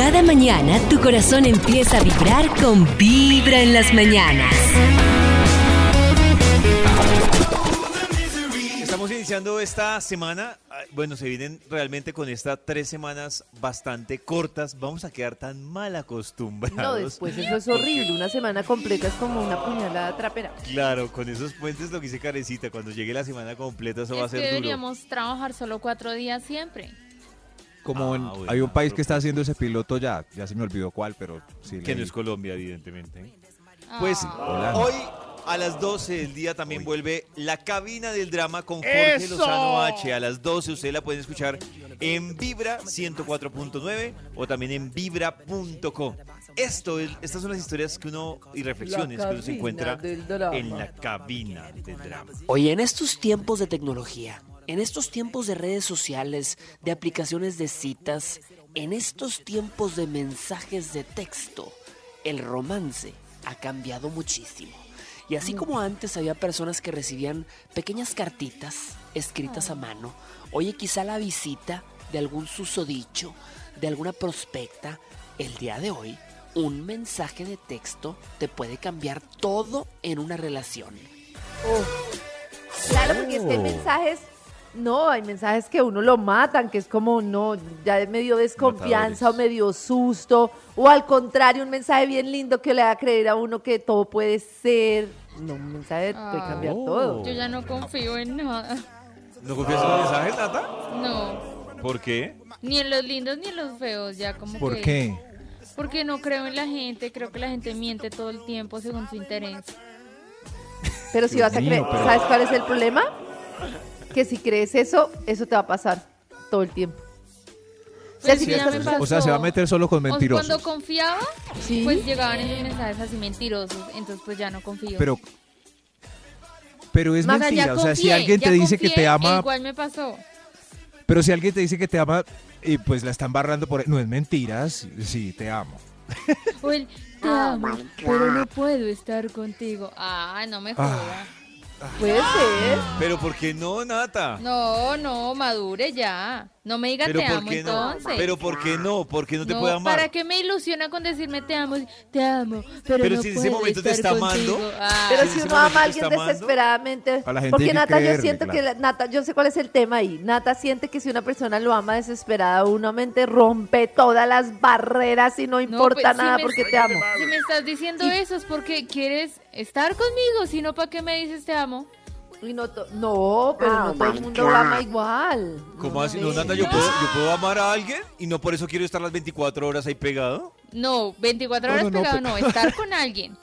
Cada mañana tu corazón empieza a vibrar con Vibra en las mañanas. Estamos iniciando esta semana. Bueno, se vienen realmente con estas tres semanas bastante cortas. Vamos a quedar tan mal acostumbrados. No, después eso es horrible. Una semana completa es como una puñalada trapera. Claro, con esos puentes lo que hice carecita. Cuando llegue la semana completa, eso va a Es que ser duro. deberíamos trabajar solo cuatro días siempre. Como en- Ah, bueno, hay un país que está haciendo ese piloto ya, ya se me olvidó cuál, pero sí. Que no es Colombia, evidentemente. Pues Ah. Hola. hoy a las 12 del día también vuelve la cabina del drama con Jorge Lozano H. A las 12 ustedes la pueden escuchar en Vibra 104.9 o también en vibra.co. Esto es, estas son las historias que uno y reflexiones que uno se encuentra en la cabina del drama. Oye, en estos tiempos de tecnología, en estos tiempos de redes sociales, de aplicaciones de citas, en estos tiempos de mensajes de texto, el romance ha cambiado muchísimo. Y así como antes había personas que recibían pequeñas cartitas escritas a mano, oye, quizá la visita de algún susodicho, de alguna prospecta, el día de hoy, un mensaje de texto te puede cambiar todo en una relación. Claro, porque es que hay mensajes. No, hay mensajes que uno lo matan, que es como, no, ya es medio desconfianza o medio susto. O al contrario, un mensaje bien lindo que le haga creer a uno que todo puede ser. No, un mensaje puede Ah. cambiar Oh. todo. Yo ya no confío en nada. ¿No confías en los mensajes, Nata? No, ¿Por qué? ni en los lindos ni en los feos, ya como ¿Por que... qué? Porque no creo en la gente, creo que la gente miente todo el tiempo según su interés. Pero si Dios vas a creer, pero- ¿sabes cuál es el problema? Que si crees eso, eso te va a pasar todo el tiempo. O sea, Pues si sí, O sea, se va a meter solo con mentirosos. cuando confiaba, Sí. pues llegaban esos mensajes así mentirosos, entonces pues ya no confío. Pero, pero es ya mentira. O sea, si alguien te dice que te ama, igual me pasó. pero si alguien te dice que te ama y pues la están barrando por... No es mentiras, sí, te amo. O el, te amo, pero no puedo estar contigo. Ah, no me jodas. Puede ser. ¿Pero por qué no, Nata? No, no, madure ya. No me diga ¿Pero te amo no? entonces. ¿Pero por qué no? ¿Por qué no te No, puede amar? ¿Para qué me ilusiona con decirme te amo? Te amo, pero, Pero no si en ese puedo momento te está amando. Ah, Pero si uno ama a alguien desesperadamente, a la gente porque Nata, yo siento que la- Nata, yo sé cuál es el tema ahí. Nata siente que si una persona lo ama desesperada, uno mente rompe todas las barreras y no no, importa pues, si nada me- porque te amo. Si me estás diciendo eso es porque quieres estar conmigo, si no, ¿para qué me dices te amo? Y no, to- no, pero no todo el mundo lo ama igual. ¿Cómo así? No, Nata, ¿yo, puedo, ¿yo puedo amar a alguien y no por eso quiero estar las 24 horas ahí pegado? No, 24 No, horas no, no, pegado, pe- no, estar con alguien.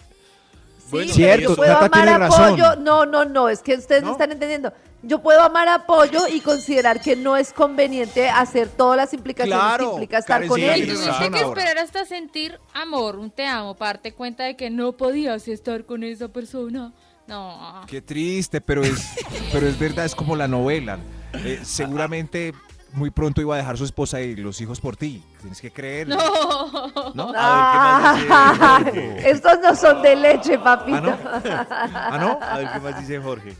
Sí, Bueno, pero Cierto, yo puedo Nata amar a razón. Pollo. No, no, no, es que ustedes no ¿No? están entendiendo. Yo puedo amar a Pollo y considerar que no es conveniente hacer todas las implicaciones Claro, que implica estar Karen, con sí, él. tuviste que esperar hasta sentir amor, un te amo, para darte cuenta de que no podías estar con esa persona. No. Qué triste, pero es, pero es verdad, es como la novela. Eh, seguramente muy pronto iba a dejar su esposa y los hijos por ti. Tienes que creer. No. ¿No? A ver, ¿qué más dice Jorge? Estos no son de leche, papito. ¿Ah, no? ¿Ah, no? A ver, ¿qué más dice Jorge?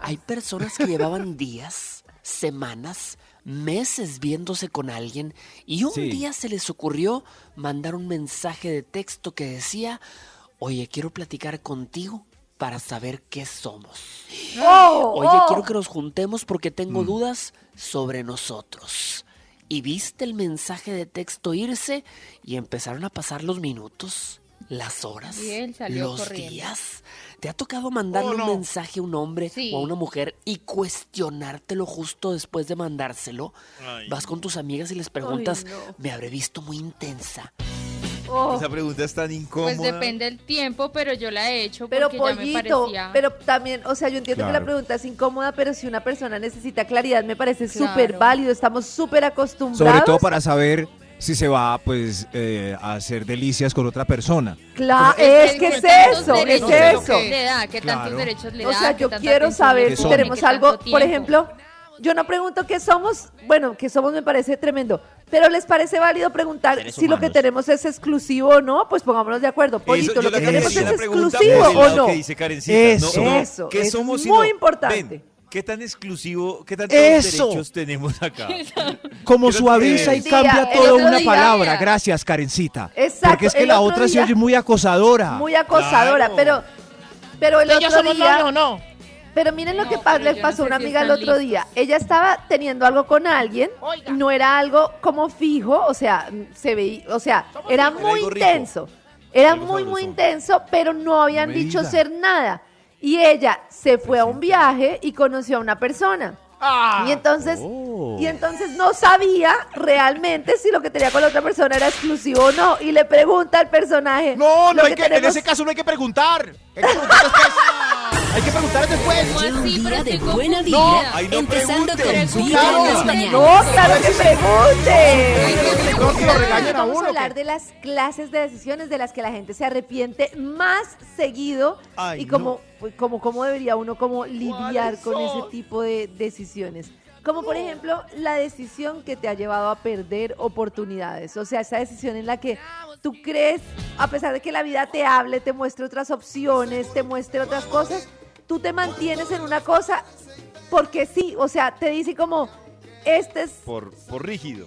Hay personas que llevaban días, semanas, meses viéndose con alguien y un Sí. día se les ocurrió mandar un mensaje de texto que decía, oye, quiero platicar contigo para saber qué somos. Oh, Oye, oh. quiero que nos juntemos porque Mm. tengo dudas sobre nosotros. Y viste el mensaje de texto irse y empezaron a pasar los minutos, las horas, Y él salió los corriendo. días. ¿Te ha tocado mandarle un mensaje a un hombre Sí. o a una mujer y cuestionártelo justo después de mandárselo? Ay. Vas con tus amigas y les preguntas, no. me habré visto muy intensa. Oh. Esa pregunta es tan incómoda. Pues depende del tiempo, pero yo la he hecho Pero porque ya me pollito, parecía. pero también, o sea, yo entiendo que la pregunta es incómoda, pero si una persona necesita claridad, me parece Claro. súper válido. Estamos súper acostumbrados. Sobre todo para saber si se va pues eh, a hacer delicias con otra persona. Claro, es que es eso, es eso. Le da, que tantos Claro. derechos le O sea, yo quiero saber si tenemos algo, por ejemplo, yo no pregunto qué somos, bueno, qué somos me parece tremendo, pero ¿les parece válido preguntar Seres si lo que tenemos es exclusivo o no? Pues pongámonos de acuerdo, Pollito, yo lo que tenemos es exclusivo o no. que dice Karencita. Eso. No, no, Eso, ¿qué es somos muy no? importante. Ven, ¿Qué tan exclusivo, qué tantos ¡Eso! derechos tenemos acá? Como suaviza y cambia otro una día- palabra. Gracias, Karencita. Exacto, Porque es que la otra se día- oye muy acosadora. Muy acosadora, Claro. pero, pero el ¿Ellos otro somos día... novios o no? Pero miren lo No, que pa- pero le yo no pasó a sé una si amiga el otro listos. día. Ella estaba teniendo algo con alguien, Oiga. no era algo como fijo, o sea, se veía, o sea, era Era muy rico. intenso. Era Algo muy, muy intenso, pero no habían No dicho ser nada. Y ella se fue a un viaje y conoció a una persona. Ah, Y entonces, Oh. y entonces no sabía realmente si lo que tenía con la otra persona era exclusivo o no. Y le pregunta al personaje. No, no hay que, en tenemos- ese caso no hay que preguntar. Hay que preguntar. hay que preguntar después. ¿Cómo Un día de buena confundida. vibra, Ay, no empezando con Vibra en las mañanas. No, claro que pregunte. No, que lo regañen a Vamos a hablar de las clases de decisiones de las que la gente se arrepiente más seguido Ay, y cómo, cómo, cómo debería uno como lidiar con ese tipo de decisiones. Como por ejemplo la decisión que te ha llevado a perder oportunidades. O sea, esa decisión en la que tú crees, a pesar de que la vida te hable, te muestre otras opciones, te muestre otras cosas, tú te mantienes en una cosa porque sí. O sea, te dice como, este es Por, por rígido.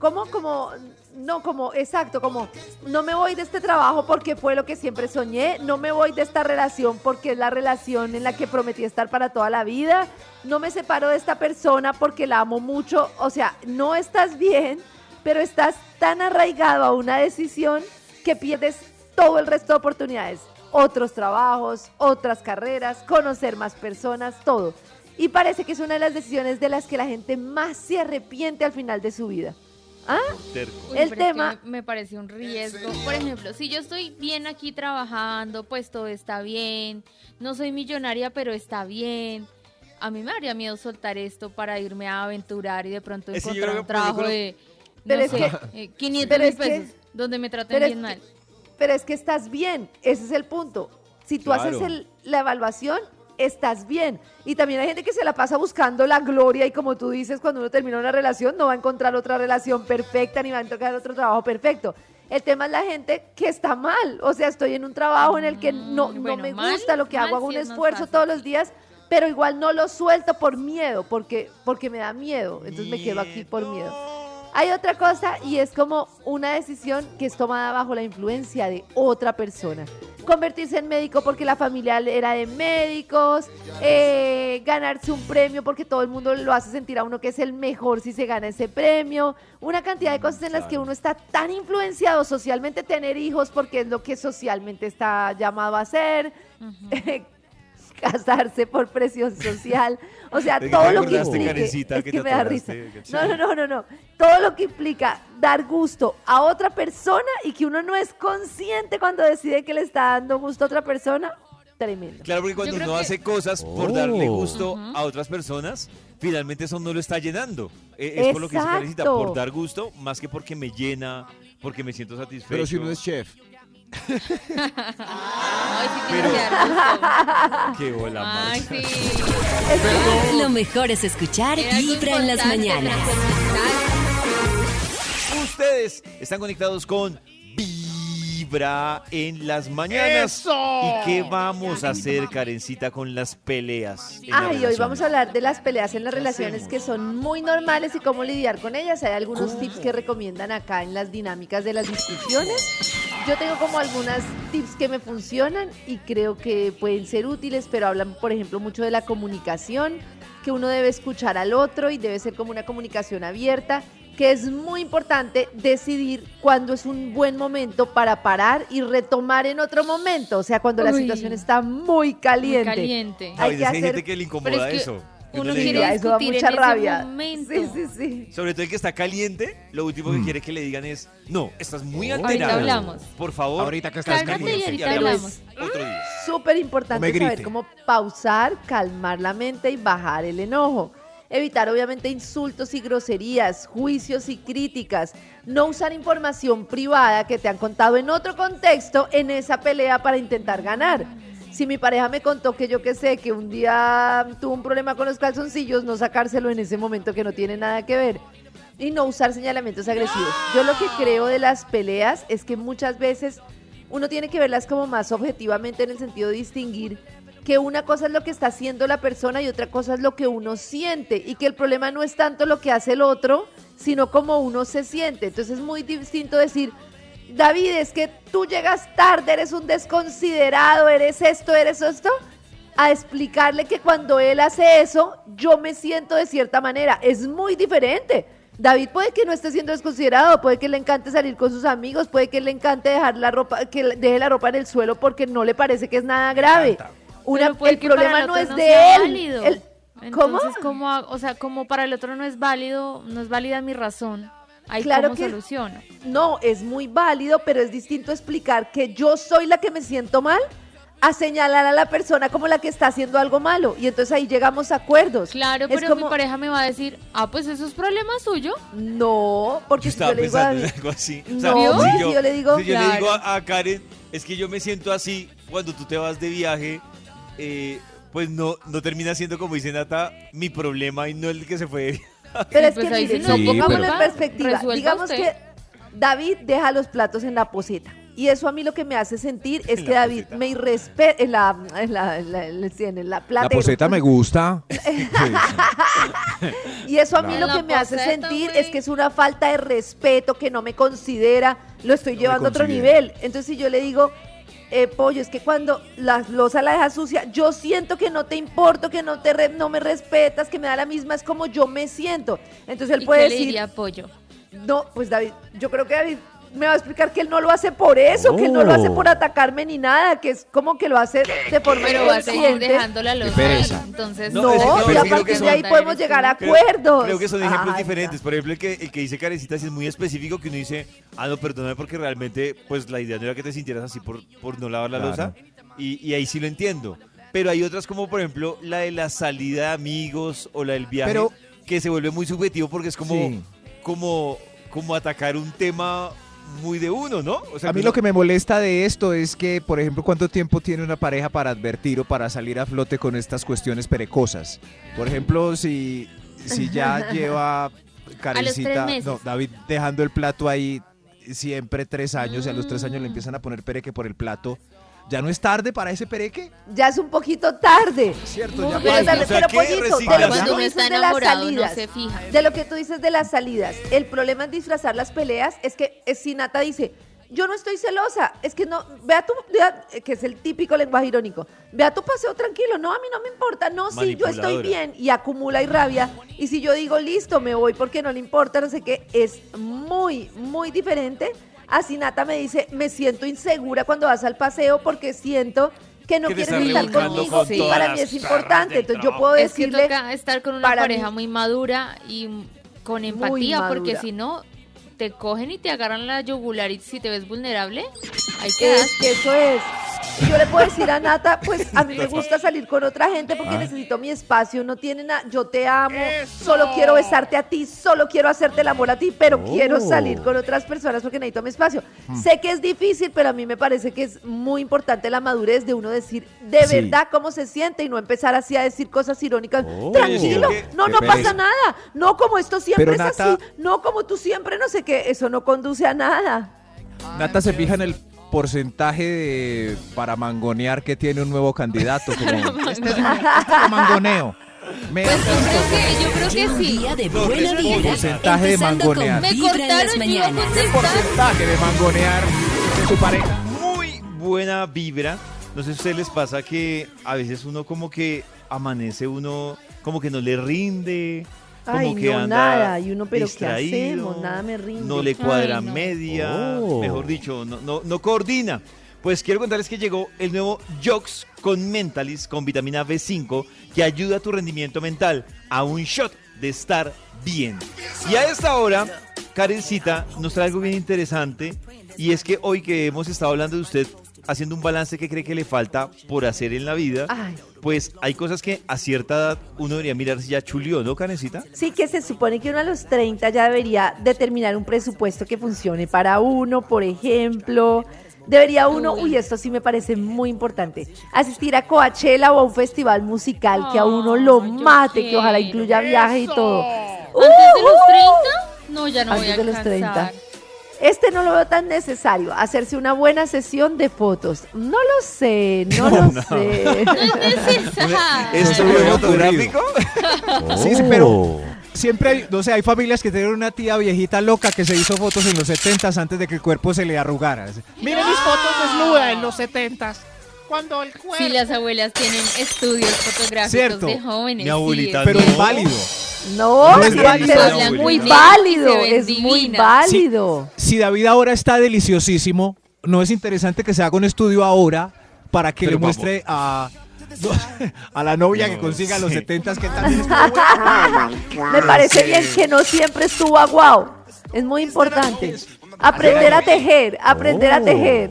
¿Cómo? Como, no, como, exacto, como, no me voy de este trabajo porque fue lo que siempre soñé, no me voy de esta relación porque es la relación en la que prometí estar para toda la vida, no me separo de esta persona porque la amo mucho, o sea, no estás bien, pero estás tan arraigado a una decisión que pierdes todo el resto de oportunidades, otros trabajos, otras carreras, conocer más personas, todo. Y parece que es una de las decisiones de las que la gente más se arrepiente al final de su vida. ¿Ah? Terco. Uy, El pero es que tema- me, me parece un riesgo. Por ejemplo, si yo estoy bien aquí trabajando, pues todo está bien. No soy millonaria, pero está bien. A mí me daría miedo soltar esto para irme a aventurar y de pronto encontrar un trabajo de, no Pero es sé, que- eh, 500 pero mil es que- pesos, donde me traten bien que- mal. Pero es que estás bien, ese es el punto. Si tú Claro. haces el- la evaluación, estás bien. Y también hay gente que se la pasa buscando la gloria y como tú dices, cuando uno termina una relación no va a encontrar otra relación perfecta ni va a encontrar otro trabajo perfecto. El tema es la gente que está mal. O sea, estoy en un trabajo en el que no, Mm, no bueno, me mal- gusta lo que hago, hago un esfuerzo todos los días, pero igual no lo suelto por miedo, porque, porque me da miedo. Entonces me quedo aquí por miedo. Hay otra cosa y es como una decisión que es tomada bajo la influencia de otra persona. Convertirse en médico porque la familia era de médicos, eh, ganarse un premio porque todo el mundo lo hace sentir a uno que es el mejor si se gana ese premio, una cantidad de cosas en las que uno está tan influenciado socialmente, tener hijos porque es lo que socialmente está llamado a hacer, casarse por presión social, o sea, ¿De qué todo lo que Karencita, es que me da risa. No, no, no, no, no. Todo lo que implica dar gusto a otra persona y que uno no es consciente cuando decide que le está dando gusto a otra persona, tremendo. Claro, porque cuando uno que- hace cosas por Oh. darle gusto a otras personas, finalmente eso no lo está llenando. Eh, es por lo que se necesita, por dar gusto, más que porque me llena, porque me siento satisfecho. Pero si uno es chef. Ay, sí Pero-. Qué bola Ay, más. sí. Lo mejor es escuchar Era Vibra en las mañanas. Ustedes están conectados con Vibra en las mañanas. ¡Eso! ¿Y qué vamos a hacer, Karencita, con las peleas? en Ay, hoy vamos a hablar de las peleas en las relaciones que son muy normales y cómo lidiar con ellas. Hay algunos tips que recomiendan acá en las dinámicas de las discusiones. Yo tengo como algunas tips que me funcionan y creo que pueden ser útiles, pero hablan, por ejemplo, mucho de la comunicación, que uno debe escuchar al otro y debe ser como una comunicación abierta, que es muy importante decidir cuándo es un buen momento para parar y retomar en otro momento, o sea, cuando la situación está muy caliente. Muy caliente. Hay Ay, que que hay hacer- gente que le incomoda es que eso. uno quiere diga- eso da mucha en rabia. Sí, sí, sí. Sobre todo el que está caliente, lo último que quiere que le digan es, no, estás muy Ahorita alterado. hablamos. Por favor. Ahorita que estás y caliente. ahorita y hablamos. Otro día. Súper importante saber cómo pausar, calmar la mente y bajar el enojo. Evitar obviamente insultos y groserías, juicios y críticas. No usar información privada que te han contado en otro contexto en esa pelea para intentar ganar. Si mi pareja me contó que yo que sé, que un día tuvo un problema con los calzoncillos, no sacárselo en ese momento que no tiene nada que ver. Y no usar señalamientos agresivos. Yo lo que creo de las peleas es que muchas veces uno tiene que verlas como más objetivamente en el sentido de distinguir que una cosa es lo que está haciendo la persona y otra cosa es lo que uno siente y que el problema no es tanto lo que hace el otro, sino cómo uno se siente. Entonces es muy distinto decir, David, es que tú llegas tarde, eres un desconsiderado, eres esto, eres esto, a explicarle que cuando él hace eso, yo me siento de cierta manera. Es muy diferente. David puede que no esté siendo desconsiderado, puede que le encante salir con sus amigos, puede que le encante dejar la ropa, que deje la ropa en el suelo porque no le parece que es nada grave. Una, el problema no es de él. ¿Cómo? como, o sea, como para el otro no es válido, no es válida mi razón. Ahí claro cómo que soluciono. No, es muy válido, pero es distinto explicar que yo soy la que me siento mal a señalar a la persona como la que está haciendo algo malo. Y entonces ahí llegamos a acuerdos. Claro, pero mi pareja me va a decir, ah, pues eso es problema suyo. No, porque yo, yo le digo a algo así. no, si yo, le digo, yo le digo a, Karen, es que yo me siento así cuando tú te vas de viaje, eh, pues no, no termina siendo como dice Nata, mi problema y no el que se fue. Pero es que pues mire, no, pongámoslo en perspectiva. Digamos que David deja los platos en la poseta y eso a mí lo que me hace sentir es que David me irrespeta en la, en la, en la, en la, la poseta me gusta. y eso a mí lo que me hace sentir es que es una falta de respeto, que no me considera, lo estoy llevando a otro nivel. Entonces si yo le digo, eh, pollo, es que cuando la losa la deja sucia, yo siento que no te importo, que no te no me respetas, que me da la misma, es como yo me siento. Entonces él puede decir, pollo? No, pues David, yo creo que David me va a explicar que él no lo hace por eso, que él no lo hace por atacarme ni nada, que es como que lo hace de forma Pero va a seguir dejando la Entonces, no, y a partir de ahí podemos llegar a acuerdos. Creo que son ejemplos diferentes. Por ejemplo, el que, el que dice Carecita es muy específico, que uno dice, ah, no, perdóname porque realmente, pues la idea no era que te sintieras así por, por no lavar la losa. Y, y ahí sí lo entiendo. Pero hay otras como, por ejemplo, la de la salida de amigos o la del viaje, que se vuelve muy subjetivo porque es como, como, como atacar un tema muy de uno, ¿no? a mí lo que me molesta de esto es que, por ejemplo, ¿cuánto tiempo tiene una pareja para advertir o para salir a flote con estas cuestiones perecosas? Por ejemplo, si, si ya lleva Karencita, no, David dejando el plato ahí siempre tres años y a los tres años le empiezan a poner pereque por el plato ¿Ya no es tarde para ese pereque? Ya es un poquito tarde. Cierto, ya pero, tarde, pero poquito, de lo que tú dices de las salidas, de lo que tú dices de las salidas, el problema en disfrazar las peleas es que si Nata dice, yo no estoy celosa, es que no, vea tu, que es el típico lenguaje irónico, vea tu paseo tranquilo, no, a mí no me importa, no, sí, yo estoy bien, y acumula y rabia, y si yo digo, listo, me voy porque no le importa, no sé qué, es muy, muy diferente Así Nata me dice, me siento insegura cuando vas al paseo porque siento que no quieres estar conmigo. Sí, para mí es importante. Entonces yo puedo decirle... Es que toca estar con una pareja muy madura y con empatía, porque si no, te cogen y te agarran la yugular y si te ves vulnerable, hay que... Es que eso es yo le puedo decir a Nata, pues a mí me gusta salir con otra gente porque ah. necesito mi espacio, no tiene nada, yo te amo, solo quiero besarte a ti, solo quiero hacerte el amor a ti, pero quiero oh. salir con otras personas porque necesito mi espacio. Hmm. Sé que es difícil, pero a mí me parece que es muy importante la madurez de uno decir de verdad cómo se siente y no empezar así a decir cosas irónicas. Oh. Tranquilo, no, no pasa nada, no como esto siempre es así, no como tú siempre no sé qué, eso no conduce a nada. Nata se fija en el porcentaje de, para mangonear que tiene un nuevo candidato. Como, este es un, mangoneo. Me pues yo creo que, yo creo que sí. de buena vibra, porcentaje de mangonear. Me cortaron mañanas. porcentaje de mangonear de su pareja. Muy buena vibra. No sé si a ustedes les pasa que a veces uno como que amanece uno como que no le rinde, Ay, que no, nada. Y uno, pero ¿qué hacemos? Nada me rinde. No le cuadra media, oh. mejor dicho, no, no, no coordina. Pues quiero contarles que llegó el nuevo Jox con Mentalis con vitamina B5 que ayuda a tu rendimiento mental a un shot de estar bien. Y a esta hora, Karencita nos trae algo bien interesante y es que hoy que hemos estado hablando de usted haciendo un balance que cree que le falta por hacer en la vida, pues hay cosas que a cierta edad uno debería mirar si ya chulió, ¿no, Canecita? Sí, que se supone que uno a los 30 ya debería determinar un presupuesto que funcione para uno, por ejemplo. Debería uno, uy, esto sí me parece muy importante, asistir a Coachella o a un festival musical que a uno lo mate, que ojalá incluya viaje y todo. ¿Antes de los 30? No, ya no voy a de los 30. Este no lo veo tan necesario. Hacerse una buena sesión de fotos. No lo sé, no lo No. sé. No es necesario. ¿Esto me fue había fotográfico? Sí, sí, pero siempre hay, no sé, hay familias que tienen una tía viejita loca que se hizo fotos en los 70 antes de que el cuerpo se le arrugara. Miren mis fotos desnuda en los setentas. Cuando el cuerpo... Sí, las abuelas tienen estudios fotográficos Cierto. de jóvenes. Mi abuelita sí, Pero no. es válido. No, No es muy válido. Es muy válido. Si David ahora está deliciosísimo, ¿no es interesante que se haga un estudio ahora para que Pero le muestre a, a la novia que consiga a los sí. 70 que también bueno? Me parece bien que no siempre estuvo aguao. Es muy importante. Aprender a tejer, aprender a Oh. tejer.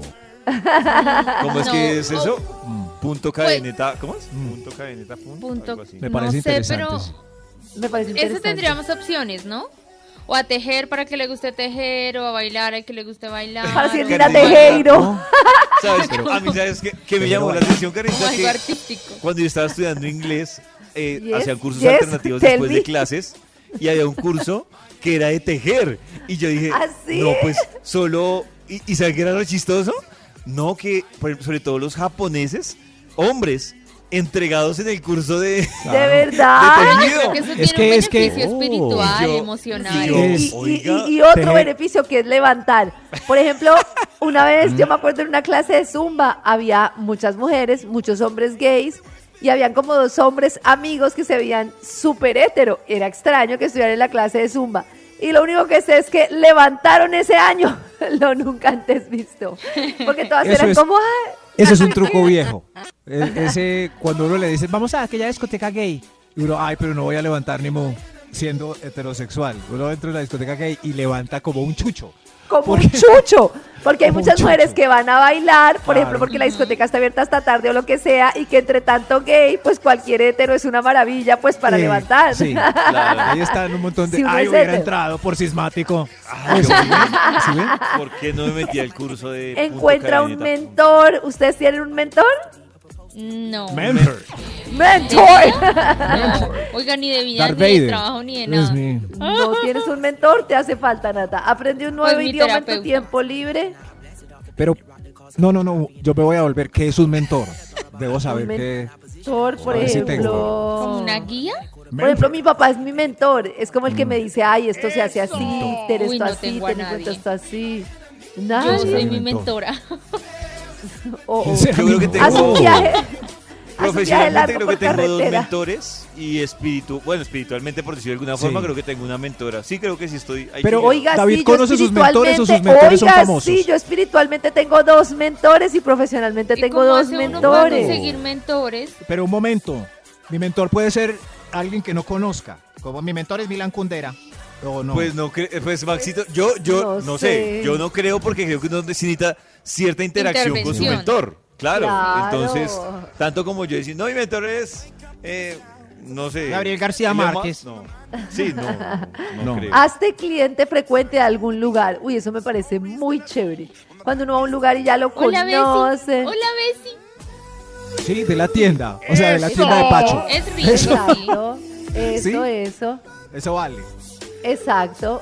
¿Cómo es No. que es eso? Mm. Punto cadeneta, ¿cómo es? Punto cadeneta, punto, Punto. algo así. Me No parece sé, interesante. pero. Me parece ese interesante. tendríamos opciones, ¿no? O a tejer para que le guste tejer, o a bailar al que le guste bailar. Para Silvina Carolina, Tejero. ¿Sabes? A mí, ¿sabes qué? Que me llamó la atención, Carita, que artístico. cuando yo estaba estudiando inglés, eh, Yes, hacían cursos yes, alternativos después me. de clases y había un curso que era de tejer. Y yo dije, ¿Ah, sí? no, pues solo... ¿Y, y saben qué era lo chistoso? No, que sobre todo los japoneses, hombres, entregados en el curso de, De de verdad. Creo que eso Es tiene que- un es que- beneficio Oh. espiritual, Y yo- emocional. y yo- Y, y- Oiga, y- y otro tejer. beneficio que es levantar. Por ejemplo, una vez yo me acuerdo en una clase de zumba, había muchas mujeres, muchos hombres gays, y habían como dos hombres amigos que se veían súper hétero. Era extraño que estuvieran en la clase de zumba. Y lo único que sé es que levantaron ese año, lo nunca antes visto. Porque todas Eso eran es- como, "Ay". Ese es un truco viejo. E- ese, cuando uno le dice, vamos a aquella discoteca gay. Y uno, ay, pero no voy a levantar ni mo siendo heterosexual. Uno entra en la discoteca gay y levanta como un chucho. Como ¿Por un chucho. Porque hay muchas mujeres que van a bailar, por Claro. ejemplo, porque la discoteca está abierta hasta tarde o lo que sea, y que entre tanto gay, pues cualquier hetero es una maravilla, pues para Eh, levantar. Sí, claro. Ahí están un montón de. Si ay, hubiera hetero. entrado por sismático. Ay, ¿Sí yo- ven? ¿Sí ven? ¿Por qué no me metí al curso de Encuentra un mentor. ¿Ustedes tienen un mentor? No. Mentor. ¡Mentor! Oiga, ni de vida, Darth ni de Vader. trabajo, ni de Dios nada. mío. No tienes un mentor, te hace falta, Nata. Aprende un nuevo Pues mi idioma en tu terapeuta. tiempo libre. Pero, no, no, no. Yo me voy a volver. ¿Qué es un mentor? Debo saber men- qué. Mentor, por A ver si ejemplo. ¿Como una guía? Por ejemplo, mi papá es mi mentor. Es como el que me dice, ay, esto se hace así, ten Uy, esto no así, tengo a ten en cuenta nadie. esto así. Yo Nadie. soy mi mentor. mentora. O- o- ¿En serio? Yo creo que tengo- Haz un viaje. Profesionalmente creo que tengo dos mentores y espíritu, bueno, espiritualmente por decirlo de alguna Sí. forma, creo que tengo una mentora. Sí, creo que sí estoy ahí. Pero. Oiga, David, sí, ¿conoce sus mentores o sus mentores son famosos? sí, yo espiritualmente tengo dos mentores y profesionalmente ¿Y tengo dos mentores. conseguir mentores? Pero un momento. Mi mentor puede ser alguien que no conozca. Como mi mentor es Milan Kundera. O no. Pues no, cre- pues Maxito, yo, yo No no, sé. sé. yo no creo porque creo que uno necesita cierta interacción con su mentor. Claro. Claro. Entonces, tanto como yo decir, no, mi mentor es, eh, no sé. Gabriel García Elon Musk", Márquez. No. Sí, no, no, No. creo. Hazte cliente frecuente de algún lugar. Uy, eso me parece muy chévere. Cuando uno va a un lugar y ya lo Hola, Bessie. conoce. Hola, Bessie. Sí, de la tienda. O sea, de la tienda de Pacho. Es rico. Eso, ¿Sí? eso. Eso vale. Exacto.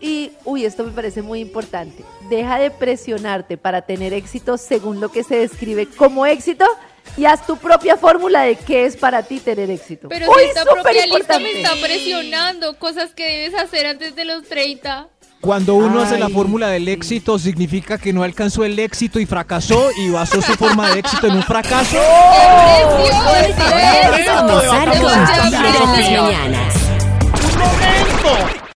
Y, uy, esto me parece muy importante. Deja de presionarte para tener éxito según lo que se describe como éxito y haz tu propia fórmula de qué es para ti tener éxito. Pero uy, si esta propia lista importante. me está presionando. Cosas que debes hacer antes de los 30. Cuando uno hace la fórmula del sí. éxito, significa que no alcanzó el éxito y fracasó y basó su forma de éxito en un fracaso. ¡Qué Vamos a